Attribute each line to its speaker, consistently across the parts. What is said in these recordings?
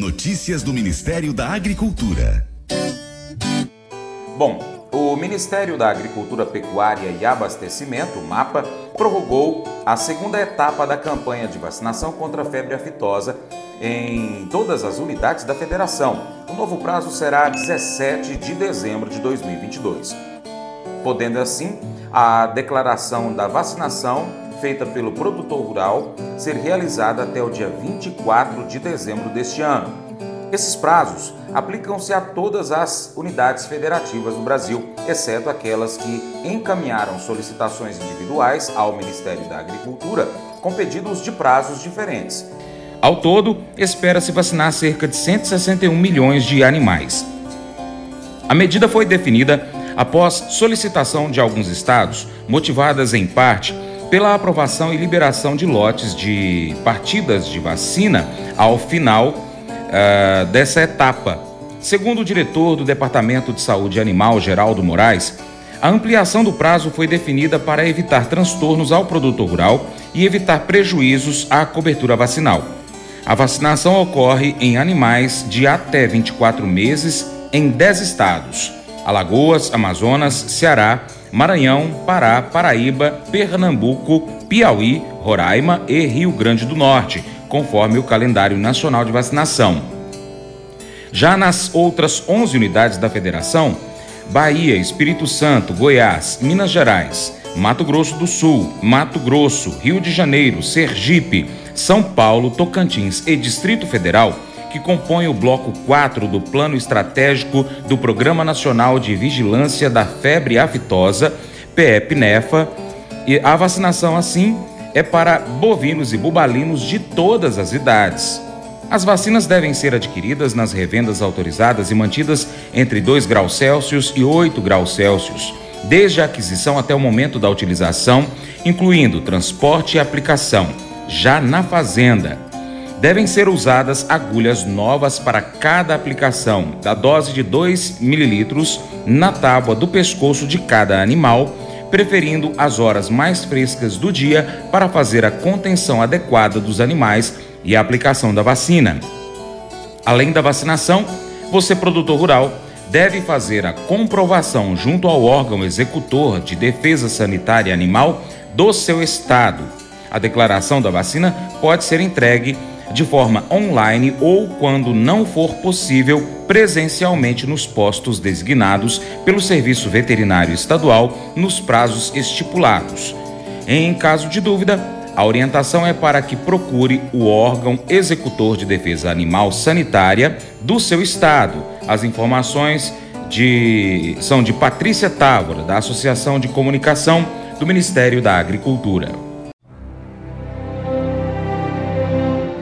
Speaker 1: Notícias do Ministério da Agricultura.
Speaker 2: Bom, o Ministério da Agricultura, Pecuária e Abastecimento, MAPA, prorrogou a segunda etapa da campanha de vacinação contra a febre aftosa em todas as unidades da federação. O novo prazo será 17 de dezembro de 2022. Podendo assim a declaração da vacinação feita pelo produtor rural ser realizada até o dia 24 de dezembro deste ano. Esses prazos aplicam-se a todas as unidades federativas do Brasil, exceto aquelas que encaminharam solicitações individuais ao Ministério da Agricultura com pedidos de prazos diferentes. Ao todo, espera-se vacinar cerca de 161 milhões de animais. A medida foi definida após solicitação de alguns estados, motivadas em parte pela aprovação e liberação de lotes de partidas de vacina ao final uh, dessa etapa. Segundo o diretor do Departamento de Saúde Animal, Geraldo Moraes, a ampliação do prazo foi definida para evitar transtornos ao produtor rural e evitar prejuízos à cobertura vacinal. A vacinação ocorre em animais de até 24 meses em 10 estados: Alagoas, Amazonas, Ceará, Maranhão, Pará, Paraíba, Pernambuco, Piauí, Roraima e Rio Grande do Norte, conforme o calendário nacional de vacinação. Já nas outras 11 unidades da federação, Bahia, Espírito Santo, Goiás, Minas Gerais, Mato Grosso do Sul, Mato Grosso, Rio de Janeiro, Sergipe, São Paulo, Tocantins e Distrito Federal, que compõem o bloco 4 do Plano Estratégico do Programa Nacional de Vigilância da Febre Aftosa, PEP-NEFA, e a vacinação assim é para bovinos e bubalinos de todas as idades. As vacinas devem ser adquiridas nas revendas autorizadas e mantidas entre 2 graus Celsius e 8 graus Celsius desde a aquisição até o momento da utilização, incluindo transporte e aplicação, já na fazenda. Devem ser usadas agulhas novas para cada aplicação, da dose de 2 ml na tábua do pescoço de cada animal, preferindo as horas mais frescas do dia para fazer a contenção adequada dos animais e a aplicação da vacina. Além da vacinação, você, produtor rural, deve fazer a comprovação junto ao órgão executor de defesa sanitária animal do seu estado. A declaração da vacina pode ser entregue de forma online ou, quando não for possível, presencialmente nos postos designados pelo Serviço Veterinário Estadual nos prazos estipulados. Em caso de dúvida, a orientação é para que procure o órgão executor de defesa animal sanitária do seu estado. As informações de, são de Patrícia Távora, da Associação de Comunicação do Ministério da Agricultura.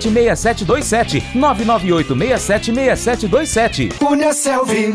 Speaker 3: 6727 998 676727.
Speaker 4: Cunha Selvi.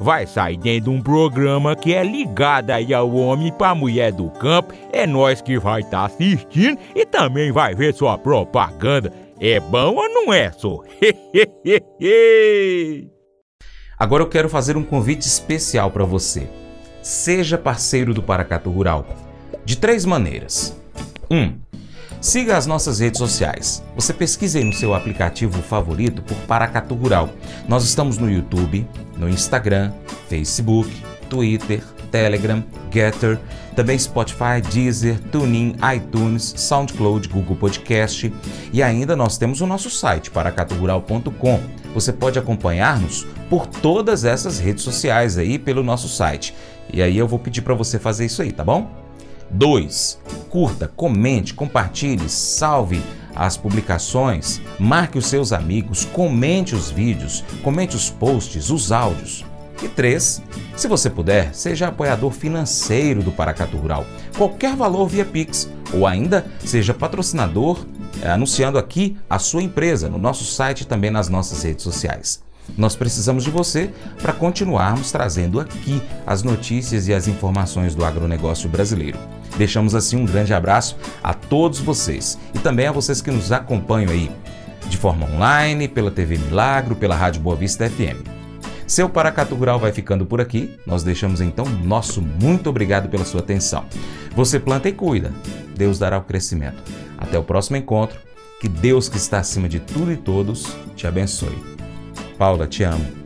Speaker 4: vai sair dentro de um programa que é ligado aí ao homem para mulher do campo. É nós que vai estar tá assistindo e também vai ver sua propaganda. É bom ou não é, só?
Speaker 2: Agora eu quero fazer um convite especial para você. Seja parceiro do Paracato Rural. De três maneiras. 1. Um, siga as nossas redes sociais. Você pesquise no seu aplicativo favorito por Paracatu Rural. Nós estamos no YouTube, no Instagram, Facebook, Twitter, Telegram, Getter, também Spotify, Deezer, TuneIn, iTunes, SoundCloud, Google Podcast e ainda nós temos o nosso site paracaturural.com. Você pode acompanhar-nos por todas essas redes sociais aí pelo nosso site. E aí eu vou pedir para você fazer isso aí, tá bom? 2. Curta, comente, compartilhe, salve as publicações, marque os seus amigos, comente os vídeos, comente os posts, os áudios. E 3. Se você puder, seja apoiador financeiro do Paracatu Rural. Qualquer valor via Pix ou ainda seja patrocinador eh, anunciando aqui a sua empresa no nosso site e também nas nossas redes sociais. Nós precisamos de você para continuarmos trazendo aqui as notícias e as informações do agronegócio brasileiro. Deixamos assim um grande abraço a todos vocês e também a vocês que nos acompanham aí de forma online, pela TV Milagro, pela Rádio Boa Vista FM. Seu Paracatu Rural vai ficando por aqui. Nós deixamos então nosso muito obrigado pela sua atenção. Você planta e cuida. Deus dará o crescimento. Até o próximo encontro. Que Deus que está acima de tudo e todos te abençoe. Paula, te amo.